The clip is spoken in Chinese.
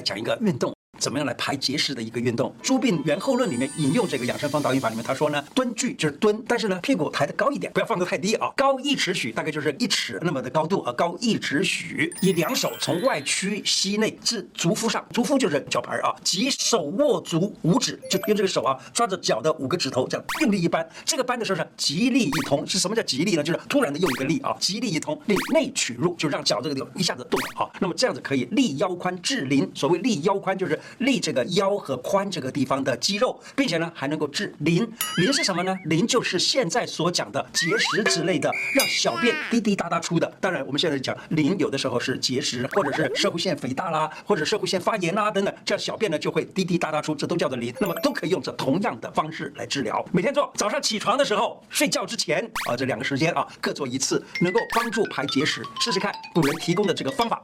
讲一个运动。怎么样来排结石的一个运动？《诸病源后论》里面引用这个养生方导引法里面，他说呢，蹲踞就是蹲，但是呢，屁股抬得高一点，不要放得太低啊，高一尺许，大概就是一尺那么的高度啊，高一尺许，以两手从外屈膝内至足腹上，足腹就是脚踝啊，即手握足五指，就用这个手啊抓着脚的五个指头，这样用力一扳。这个扳的时候是极力一通，是什么叫极力呢？就是突然的用一个力啊，极力一通，令内取入，就让脚这个地方一下子动啊。那么这样子可以利腰宽治邻，所谓利腰宽就是。利这个腰和髋这个地方的肌肉，并且呢还能够治淋。淋是什么呢？淋就是现在所讲的结石之类的，让小便滴滴答答出的。当然，我们现在讲淋，有的时候是结石，或者是摄护腺肥大啦，或者摄护腺发炎啦等等，这样小便呢就会滴滴答答出，这都叫做淋。那么都可以用这同样的方式来治疗。每天做，早上起床的时候，睡觉之前啊，这两个时间啊各做一次，能够帮助排结石。试试看古人提供的这个方法。